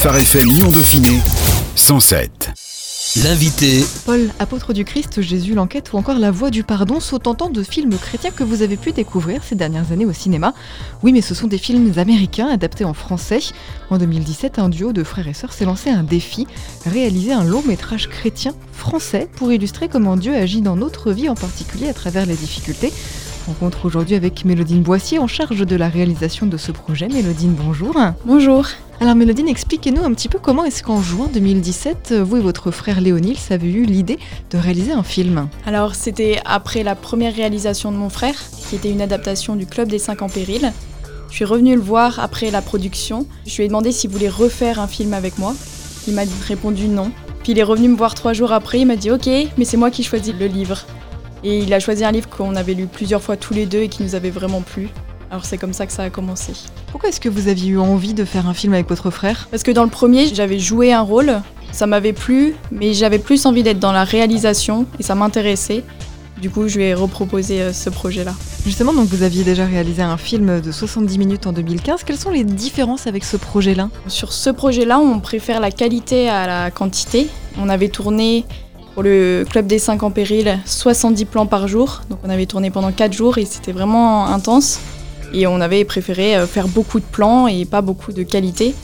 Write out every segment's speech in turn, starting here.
Phare FM Lyon Dauphiné 107. L'invité. Paul, apôtre du Christ, Jésus, l'enquête ou encore La Voix du Pardon sont autant de films chrétiens que vous avez pu découvrir ces dernières années au cinéma. Oui, mais ce sont des films américains adaptés en français. En 2017, un duo de frères et sœurs s'est lancé un défi, réaliser un long métrage chrétien français pour illustrer comment Dieu agit dans notre vie, en particulier à travers les difficultés. Rencontre aujourd'hui avec Mélodine Boissier en charge de la réalisation de ce projet. Mélodine, bonjour. Bonjour. Alors Mélodine, expliquez-nous un petit peu comment est-ce qu'en juin 2017, vous et votre frère Léonil avez eu l'idée de réaliser un film? Alors c'était après la première réalisation de mon frère, qui était une adaptation du Club des 5 en péril. Je suis revenue le voir après la production. Je lui ai demandé s'il voulait refaire un film avec moi. Il m'a répondu non. Puis il est revenu me voir trois jours après, il m'a dit ok, mais c'est moi qui choisis le livre. Et il a choisi un livre qu'on avait lu plusieurs fois tous les deux et qui nous avait vraiment plu. Alors c'est comme ça que ça a commencé. Pourquoi est-ce que vous aviez eu envie de faire un film avec votre frère? Parce que dans le premier, j'avais joué un rôle, ça m'avait plu, mais j'avais plus envie d'être dans la réalisation et ça m'intéressait. Du coup, je lui ai reproposé euh, ce projet-là. Justement, donc vous aviez déjà réalisé un film de 70 minutes en 2015. Quelles sont les différences avec ce projet-là? Sur ce projet-là, on préfère la qualité à la quantité. On avait tourné pour le Club des 5 en péril 70 plans par jour. Donc on avait tourné pendant 4 jours et c'était vraiment intense. Et on avait préféré euh, faire beaucoup de plans et pas beaucoup de qualité.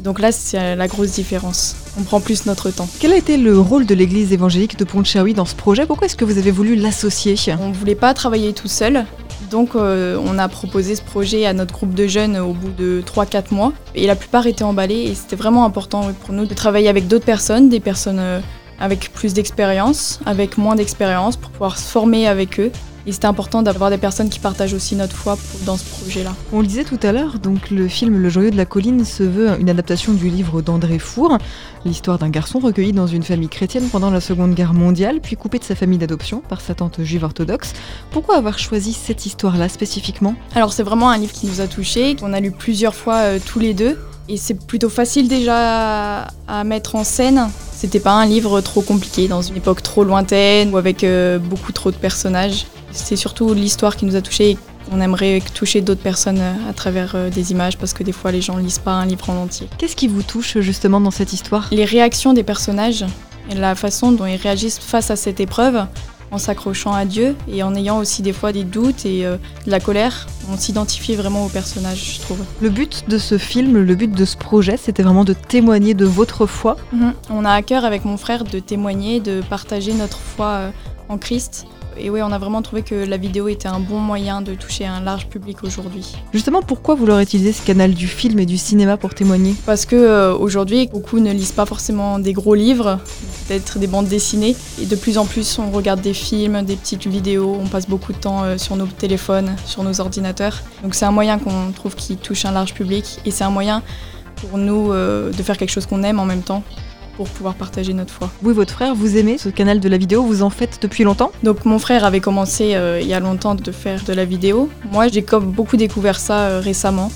Donc là, c'est la grosse différence. On prend plus notre temps. Quel a été le rôle de l'église évangélique de Pont-Cherry dans ce projet? Pourquoi est-ce que vous avez voulu l'associer? On ne voulait pas travailler tout seul. Donc euh, on a proposé ce projet à notre groupe de jeunes au bout de 3-4 mois. Et la plupart étaient emballés et c'était vraiment important pour nous de travailler avec d'autres personnes, des personnes euh, avec plus d'expérience, avec moins d'expérience, pour pouvoir se former avec eux. Et c'était important d'avoir des personnes qui partagent aussi notre foi dans ce projet-là. On le disait tout à l'heure, donc le film Le Joyeux de la Colline se veut une adaptation du livre d'André Four, l'histoire d'un garçon recueilli dans une famille chrétienne pendant la Seconde Guerre mondiale, puis coupé de sa famille d'adoption par sa tante juive orthodoxe. Pourquoi avoir choisi cette histoire-là spécifiquement? Alors c'est vraiment un livre qui nous a touchés, qu'on a lu plusieurs fois euh, tous les deux. Et c'est plutôt facile déjà à mettre en scène. C'était pas un livre trop compliqué dans une époque trop lointaine ou avec euh, beaucoup trop de personnages. C'est surtout l'histoire qui nous a touchés et on aimerait toucher d'autres personnes euh, à travers euh, des images parce que des fois les gens ne lisent pas un livre en entier. Qu'est-ce qui vous touche justement dans cette histoire? Les réactions des personnages et la façon dont ils réagissent face à cette épreuve en s'accrochant à Dieu et en ayant aussi des fois des doutes et de la colère. On s'identifie vraiment au personnage, je trouve. Le but de ce film, le but de ce projet, c'était vraiment de témoigner de votre foi. Mhm. On a à cœur avec mon frère de témoigner, de partager notre foi en Christ et oui, on a vraiment trouvé que la vidéo était un bon moyen de toucher un large public aujourd'hui. Justement, pourquoi vous leur utilisez ce canal du film et du cinéma pour témoigner? Parce que euh, aujourd'hui, beaucoup ne lisent pas forcément des gros livres, peut-être des bandes dessinées, et de plus en plus, on regarde des films, des petites vidéos, on passe beaucoup de temps euh, sur nos téléphones, sur nos ordinateurs. Donc c'est un moyen qu'on trouve qui touche un large public, et c'est un moyen pour nous euh, de faire quelque chose qu'on aime en même temps pour pouvoir partager notre foi. Vous et votre frère, vous aimez ce canal de la vidéo Vous en faites depuis longtemps? Donc mon frère avait commencé euh, il y a longtemps de faire de la vidéo. Moi, j'ai comme beaucoup découvert ça euh, récemment.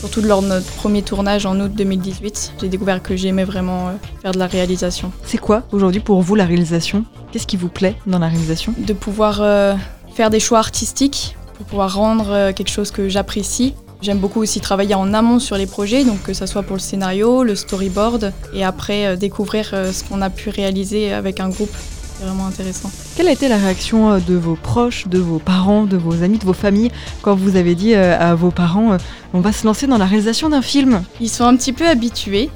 Surtout lors de notre premier tournage en août 2018, j'ai découvert que j'aimais vraiment euh, faire de la réalisation. C'est quoi aujourd'hui pour vous la réalisation? Qu'est-ce qui vous plaît dans la réalisation? De pouvoir faire des choix artistiques, pour pouvoir rendre quelque chose que j'apprécie J'aime beaucoup aussi travailler en amont sur les projets, donc que ce soit pour le scénario, le storyboard, et après euh, découvrir euh, ce qu'on a pu réaliser avec un groupe. C'est vraiment intéressant. Quelle a été la réaction euh, de vos proches, de vos parents, de vos amis, de vos familles quand vous avez dit à vos parents on va se lancer dans la réalisation d'un film? Ils sont un petit peu habitués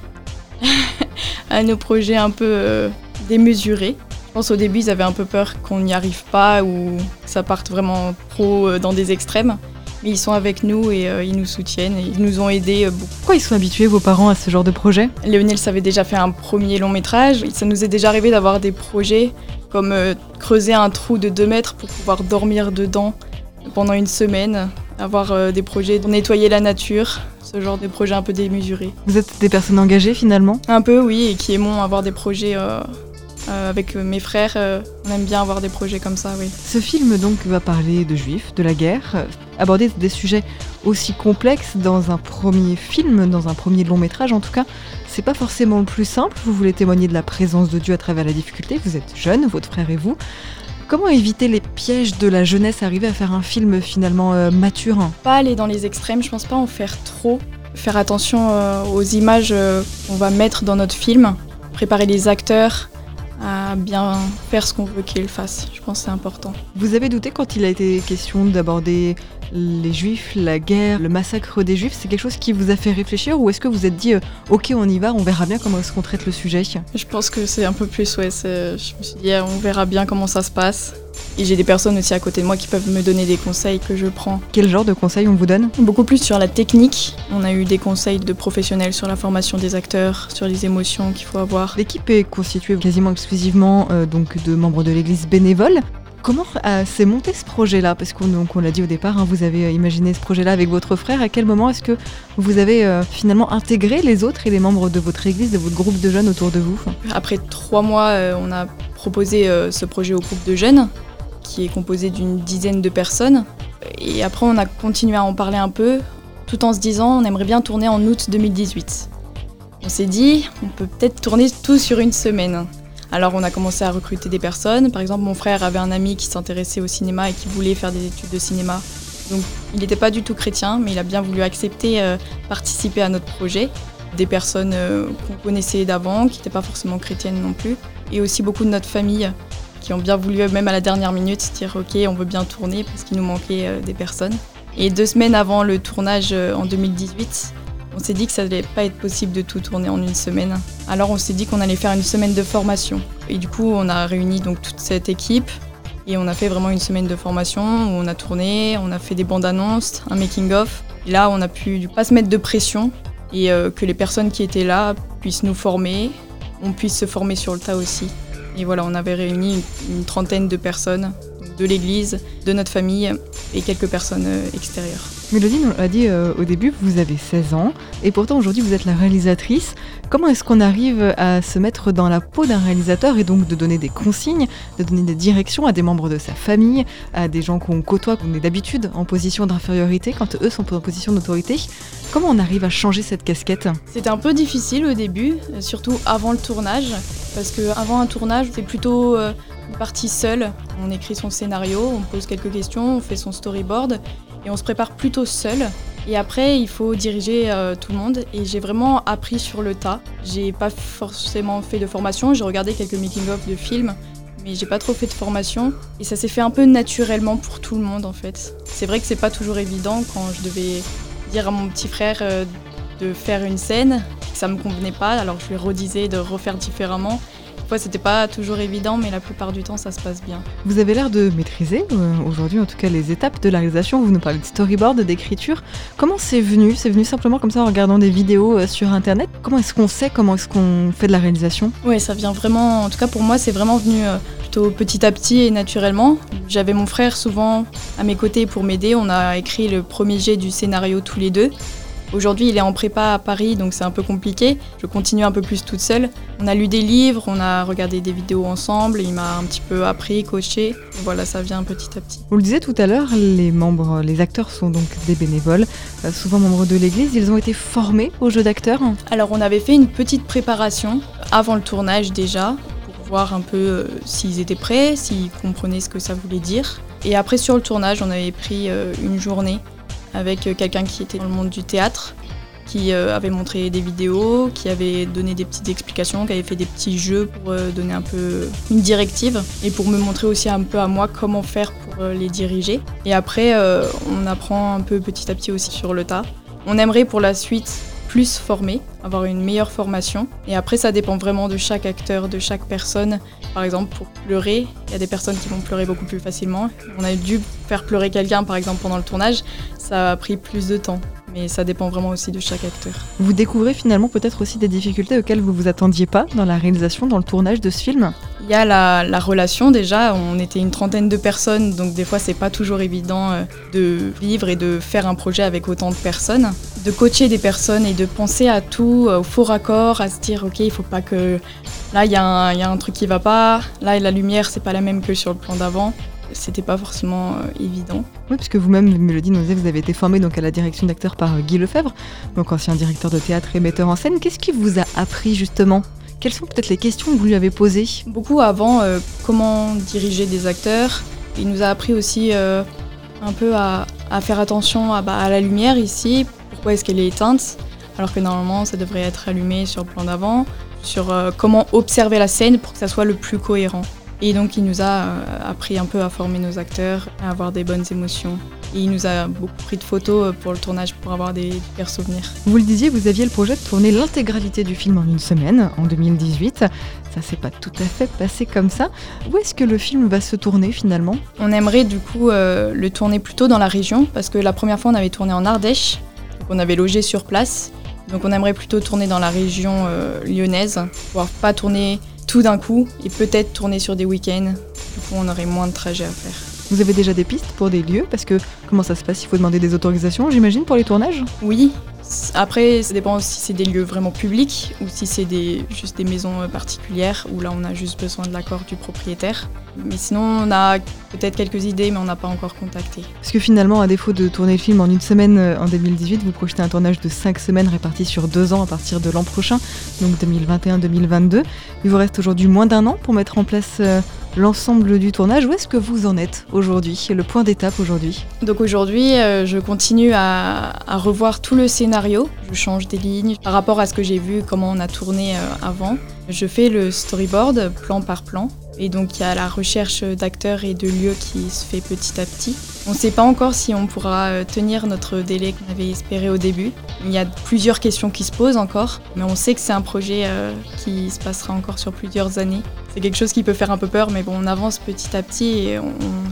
à nos projets un peu démesurés. Je pense au début ils avaient un peu peur qu'on n'y arrive pas ou que ça parte vraiment trop dans des extrêmes ils sont avec nous et euh, ils nous soutiennent et ils nous ont aidés euh, beaucoup. Pourquoi ils sont habitués, vos parents, à ce genre de projet Léonel avait déjà fait un premier long métrage. Ça nous est déjà arrivé d'avoir des projets comme euh, creuser un trou de 2 mètres pour pouvoir dormir dedans pendant une semaine, avoir des projets de nettoyer la nature, ce genre de projets un peu démesurés. Vous êtes des personnes engagées finalement? Un peu oui, et qui aimons avoir des projets euh, avec mes frères, euh, on aime bien avoir des projets comme ça, oui. Ce film donc va parler de juifs, de la guerre, aborder des sujets aussi complexes dans un premier film, dans un premier long métrage en tout cas. C'est pas forcément le plus simple. Vous voulez témoigner de la présence de Dieu à travers la difficulté. Vous êtes jeune, votre frère et vous. Comment éviter les pièges de la jeunesse, arriver à faire un film finalement mature? Pas aller dans les extrêmes, je pense pas en faire trop faire attention euh, aux images euh, qu'on va mettre dans notre film, préparer les acteurs à bien faire ce qu'on veut qu'ils fassent. Je pense que c'est important. Vous avez douté quand il a été question d'aborder les juifs, la guerre, le massacre des juifs C'est quelque chose qui vous a fait réfléchir ou est-ce que vous êtes dit euh, ok on y va, on verra bien comment est-ce qu'on traite le sujet? Je pense que c'est un peu plus, ouais, je me suis dit on verra bien comment ça se passe. Et j'ai des personnes aussi à côté de moi qui peuvent me donner des conseils que je prends. Quel genre de conseils on vous donne? Beaucoup plus sur la technique. On a eu des conseils de professionnels sur la formation des acteurs, sur les émotions qu'il faut avoir. L'équipe est constituée quasiment exclusivement euh, donc de membres de l'église bénévole. Comment euh, s'est monté ce projet-là? Parce qu'on l'a dit au départ, hein, vous avez euh, imaginé ce projet-là avec votre frère. À quel moment est-ce que vous avez finalement intégré les autres et les membres de votre église, de votre groupe de jeunes autour de vous? Après trois mois, on a proposé ce projet au groupe de jeunes qui est composé d'une dizaine de personnes. Et après, on a continué à en parler un peu, tout en se disant on aimerait bien tourner en août 2018. On s'est dit on peut peut-être tourner tout sur une semaine. Alors on a commencé à recruter des personnes. Par exemple, mon frère avait un ami qui s'intéressait au cinéma et qui voulait faire des études de cinéma. Donc il n'était pas du tout chrétien, mais il a bien voulu accepter euh, participer à notre projet. Des personnes euh, qu'on connaissait d'avant, qui n'étaient pas forcément chrétiennes non plus. Et aussi beaucoup de notre famille qui ont bien voulu, même à la dernière minute, dire ok, on veut bien tourner parce qu'il nous manquait euh, des personnes. Et deux semaines avant le tournage euh, en 2018, on s'est dit que ça n'allait pas être possible de tout tourner en une semaine. Alors on s'est dit qu'on allait faire une semaine de formation. Et du coup, on a réuni donc toute cette équipe et on a fait vraiment une semaine de formation où on a tourné, on a fait des bandes annonces, un making of. Et là, on a pu pas se mettre de pression et euh, que les personnes qui étaient là puissent nous former, on puisse se former sur le tas aussi. Et voilà, on avait réuni une, trentaine de personnes de l'église, de notre famille et quelques personnes euh, extérieures. Mélodie nous l'a dit euh, au début, vous avez 16 ans et pourtant aujourd'hui vous êtes la réalisatrice. Comment est-ce qu'on arrive à se mettre dans la peau d'un réalisateur et donc de donner des consignes, de donner des directions à des membres de sa famille, à des gens qu'on côtoie, qu'on est d'habitude en position d'infériorité quand eux sont en position d'autorité? Comment on arrive à changer cette casquette? C'était un peu difficile au début, surtout avant le tournage, parce qu'avant un tournage, c'est plutôt euh, une partie seule. On écrit son scénario, on pose quelques questions, on fait son storyboard et on se prépare plutôt seul. Et après, il faut diriger euh, tout le monde. Et j'ai vraiment appris sur le tas. J'ai pas forcément fait de formation. J'ai regardé quelques making-of de films, mais j'ai pas trop fait de formation. Et ça s'est fait un peu naturellement pour tout le monde en fait. C'est vrai que c'est pas toujours évident quand je devais dire à mon petit frère euh, de faire une scène, que ça me convenait pas, alors je lui redisais de refaire différemment. C'était pas toujours évident, mais la plupart du temps, ça se passe bien. Vous avez l'air de maîtriser euh, aujourd'hui, en tout cas, les étapes de la réalisation. Vous nous parlez de storyboard, d'écriture. Comment c'est venu? C'est venu simplement comme ça en regardant des vidéos euh, sur Internet? Comment est-ce qu'on sait comment est-ce qu'on fait de la réalisation? Oui, ça vient vraiment. En tout cas, pour moi, c'est vraiment venu plutôt petit à petit et naturellement. J'avais mon frère souvent à mes côtés pour m'aider. On a écrit le premier jet du scénario tous les deux. Aujourd'hui, il est en prépa à Paris, donc c'est un peu compliqué. Je continue un peu plus toute seule. On a lu des livres, on a regardé des vidéos ensemble, il m'a un petit peu appris, coaché. Voilà, ça vient petit à petit. Vous le disiez tout à l'heure, les membres, les acteurs sont donc des bénévoles, euh, souvent membres de l'église. Ils ont été formés au jeu d'acteur Alors, on avait fait une petite préparation avant le tournage déjà voir un peu euh, s'ils étaient prêts, s'ils comprenaient ce que ça voulait dire. Et après sur le tournage, on avait pris euh, une journée avec euh, quelqu'un qui était dans le monde du théâtre, qui avait montré des vidéos, qui avait donné des petites explications, qui avait fait des petits jeux pour donner un peu une directive et pour me montrer aussi un peu à moi comment faire pour les diriger. Et après, on apprend un peu petit à petit aussi sur le tas. On aimerait pour la suite plus formés, avoir une meilleure formation. Et après, ça dépend vraiment de chaque acteur, de chaque personne. Par exemple, pour pleurer, il y a des personnes qui vont pleurer beaucoup plus facilement. On a dû faire pleurer quelqu'un, par exemple, pendant le tournage. Ça a pris plus de temps mais ça dépend vraiment aussi de chaque acteur. Vous découvrez finalement peut-être aussi des difficultés auxquelles vous vous attendiez pas dans la réalisation, dans le tournage de ce film Il y a la, relation déjà, on était une trentaine de personnes, donc des fois c'est pas toujours évident euh, de vivre et de faire un projet avec autant de personnes. De coacher des personnes et de penser à tout, euh, au faux raccord, à se dire ok il faut pas que... Là il y, a un truc qui va pas, là la lumière c'est pas la même que sur le plan d'avant c'était pas forcément euh, évident. Oui, puisque vous-même, Mélodie nous vous avez été formée donc à la direction d'acteur par Guy Lefebvre, donc ancien directeur de théâtre et metteur en scène. Qu'est-ce qui vous a appris justement? Quelles sont peut-être les questions que vous lui avez posées Beaucoup avant, euh, comment diriger des acteurs. Il nous a appris aussi un peu à, faire attention à, bah, à, la lumière ici, pourquoi est-ce qu'elle est éteinte? alors que normalement ça devrait être allumé sur le plan d'avant, sur euh, comment observer la scène pour que ça soit le plus cohérent. Et donc il nous a euh, appris un peu à former nos acteurs, à avoir des bonnes émotions. Et il nous a beaucoup pris de photos euh, pour le tournage pour avoir des super souvenirs. Vous le disiez, vous aviez le projet de tourner l'intégralité du film en une semaine, en 2018. Ça s'est pas tout à fait passé comme ça. Où est-ce que le film va se tourner finalement? On aimerait du coup euh, le tourner plutôt dans la région, parce que la première fois on avait tourné en Ardèche, donc on avait logé sur place. Donc on aimerait plutôt tourner dans la région lyonnaise, pouvoir pas tourner tout d'un coup et peut-être tourner sur des week-ends. Du coup, on aurait moins de trajets à faire. Vous avez déjà des pistes pour des lieux Parce que comment ça se passe Il faut demander des autorisations, j'imagine, pour les tournages Oui, après, ça dépend si c'est des lieux vraiment publics ou si c'est des, juste des maisons particulières où là on a juste besoin de l'accord du propriétaire. Mais sinon, on a peut-être quelques idées, mais on n'a pas encore contacté. Parce que finalement, à défaut de tourner le film en une semaine euh, en 2018, vous projetez un tournage de 5 semaines réparti sur 2 ans à partir de l'an prochain, donc 2021-2022. Il vous reste aujourd'hui moins d'un an pour mettre en place euh, l'ensemble du tournage. Où est-ce que vous en êtes aujourd'hui? Le point d'étape aujourd'hui? Donc aujourd'hui, je continue à, à revoir tout le scénario je change des lignes par rapport à ce que j'ai vu, comment on a tourné euh, avant. Je fais le storyboard plan par plan. Et donc il y a la recherche d'acteurs et de lieux qui se fait petit à petit. On ne sait pas encore si on pourra euh, tenir notre délai qu'on avait espéré au début. Il y a plusieurs questions qui se posent encore, mais on sait que c'est un projet euh, qui se passera encore sur plusieurs années. C'est quelque chose qui peut faire un peu peur, mais bon, on avance petit à petit et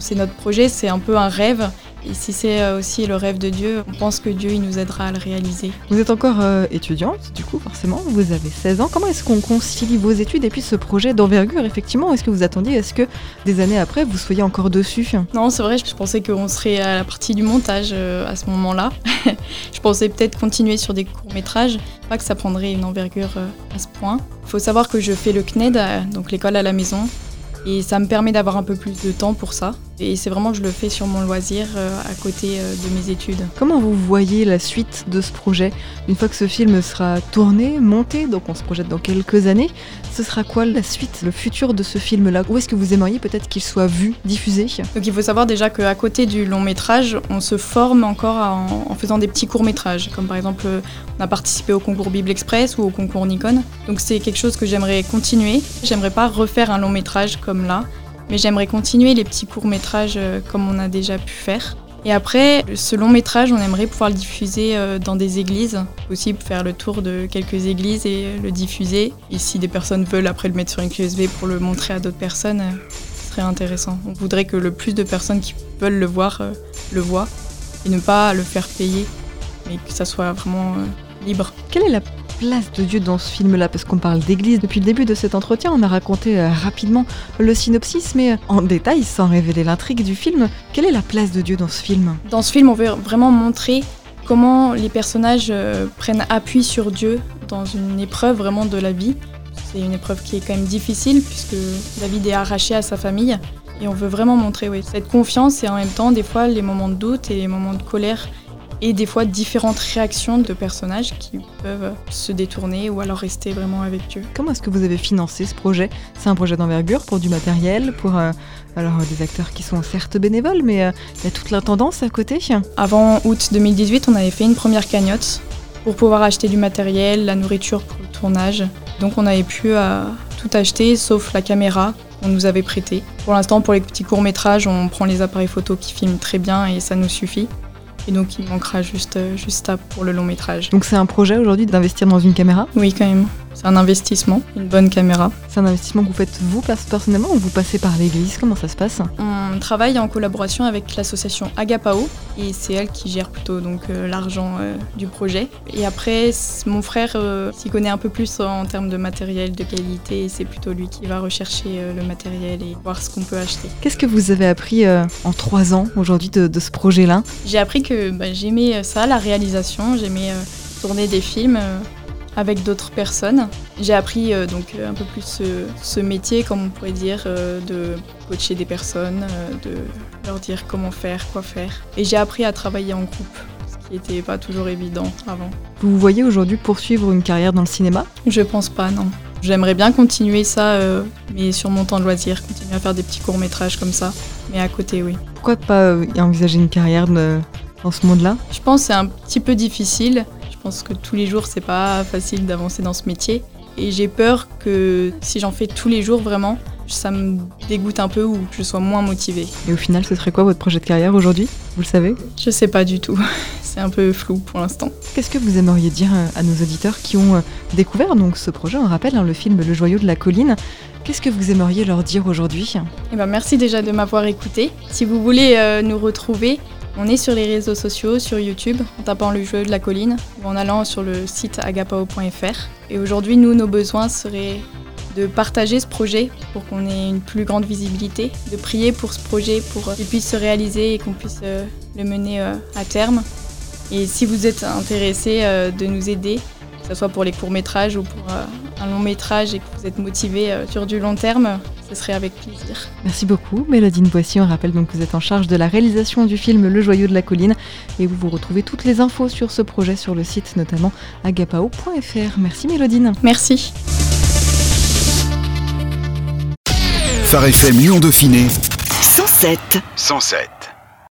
c'est notre projet, c'est un peu un rêve et si c'est euh, aussi le rêve de Dieu, on pense que Dieu il nous aidera à le réaliser. Vous êtes encore euh, étudiante, du coup, forcément, vous avez 16 ans. Comment est-ce qu'on concilie vos études et puis ce projet d'envergure, effectivement? Est-ce que vous attendiez, est-ce que des années après, vous soyez encore dessus? Non, c'est vrai, je pensais qu'on serait à la partie du montage euh, à ce moment-là. je pensais peut-être continuer sur des courts-métrages, pas que ça prendrait une envergure à ce point. Il faut savoir que je fais le CNED, donc l'école à la maison, et ça me permet d'avoir un peu plus de temps pour ça. Et c'est vraiment, je le fais sur mon loisir euh, à côté euh, de mes études. Comment vous voyez la suite de ce projet? Une fois que ce film sera tourné, monté, donc on se projette dans quelques années, ce sera quoi la suite, le futur de ce film-là? Où est-ce que vous aimeriez peut-être qu'il soit vu, diffusé? Donc il faut savoir déjà qu'à côté du long métrage, on se forme encore en, faisant des petits courts métrages. Comme par exemple, on a participé au concours Bible Express ou au concours Nikon. Donc c'est quelque chose que j'aimerais continuer. J'aimerais pas refaire un long métrage comme là. Mais j'aimerais continuer les petits courts-métrages euh, comme on a déjà pu faire. Et après, ce long métrage, on aimerait pouvoir le diffuser euh, dans des églises, possible faire le tour de quelques églises et le diffuser. Et si des personnes veulent après le mettre sur une clé pour le montrer à d'autres personnes, euh, ce serait intéressant. On voudrait que le plus de personnes qui veulent le voir le voient et ne pas le faire payer, mais que ça soit vraiment libre. Quelle est la place de Dieu dans ce film-là Parce qu'on parle d'église depuis le début de cet entretien, on a raconté euh, rapidement le synopsis, mais euh, en détail, sans révéler l'intrigue du film, quelle est la place de Dieu dans ce film? Dans ce film, on veut vraiment montrer comment les personnages euh, prennent appui sur Dieu dans une épreuve vraiment de la vie. C'est une épreuve qui est quand même difficile puisque David est arraché à sa famille. Et on veut vraiment montrer oui, cette confiance et en même temps des fois les moments de doute et les moments de colère et des fois différentes réactions de personnages qui peuvent se détourner ou alors rester vraiment avec Dieu. Comment est-ce que vous avez financé ce projet? C'est un projet d'envergure pour du matériel, pour euh, alors des acteurs qui sont certes bénévoles, mais euh, il y a toute l'intendance à côté. Avant août 2018, on avait fait une première cagnotte pour pouvoir acheter du matériel, la nourriture pour le tournage. Donc on avait pu euh, tout acheter sauf la caméra qu'on nous avait prêtée. Pour l'instant, pour les petits courts métrages, on prend les appareils photo qui filment très bien et ça nous suffit. Et donc il manquera juste, euh, juste ça pour le long métrage. Donc c'est un projet aujourd'hui d'investir dans une caméra? Oui quand même. C'est un investissement, une bonne caméra. C'est un investissement que vous faites vous personnellement ou vous passez par l'église? Comment ça se passe? On travaille en collaboration avec l'association Agapao et c'est elle qui gère plutôt donc euh, l'argent euh, du projet. Et après, mon frère euh, s'y connaît un peu plus en termes de matériel de qualité et c'est plutôt lui qui va rechercher le matériel et voir ce qu'on peut acheter. Qu'est-ce que vous avez appris en trois ans aujourd'hui de, ce projet-là? J'ai appris que bah, j'aimais ça, la réalisation, j'aimais tourner des films avec d'autres personnes. J'ai appris euh, donc euh, un peu plus ce, métier, comme on pourrait dire, euh, de coacher des personnes, de leur dire comment faire, quoi faire. Et j'ai appris à travailler en groupe, ce qui n'était pas toujours évident avant. Vous vous voyez aujourd'hui poursuivre une carrière dans le cinéma? Je pense pas, non. J'aimerais bien continuer ça, mais sur mon temps de loisir, continuer à faire des petits courts-métrages comme ça. Mais à côté, oui. Pourquoi pas envisager une carrière dans ce monde-là? Je pense que c'est un petit peu difficile pense que tous les jours, c'est pas facile d'avancer dans ce métier. Et j'ai peur que si j'en fais tous les jours vraiment, ça me dégoûte un peu ou que je sois moins motivée. Et au final, ce serait quoi votre projet de carrière aujourd'hui? Vous le savez? Je sais pas du tout. C'est un peu flou pour l'instant. Qu'est-ce que vous aimeriez dire à nos auditeurs qui ont euh, découvert donc ce projet? On rappelle hein, le film Le joyau de la colline. Qu'est-ce que vous aimeriez leur dire aujourd'hui? Eh ben, Merci déjà de m'avoir écouté. Si vous voulez euh, nous retrouver, on est sur les réseaux sociaux, sur YouTube, en tapant le joyau de la colline ou en allant sur le site agapao.fr. Et aujourd'hui, nous, nos besoins seraient de partager ce projet pour qu'on ait une plus grande visibilité, de prier pour ce projet pour qu'il puisse se réaliser et qu'on puisse euh, le mener euh, à terme. Et si vous êtes intéressé euh, de nous aider, que ce soit pour les courts-métrages ou pour un long métrage et que vous êtes motivé sur du long terme, ce serait avec plaisir. Merci beaucoup, Mélodine Boissy. On rappelle donc que vous êtes en charge de la réalisation du film Le Joyau de la Colline et vous vous retrouvez toutes les infos sur ce projet sur le site, notamment agapao.fr. Merci, Mélodine. Merci. Phare FM Lyon Dauphiné 107. 107.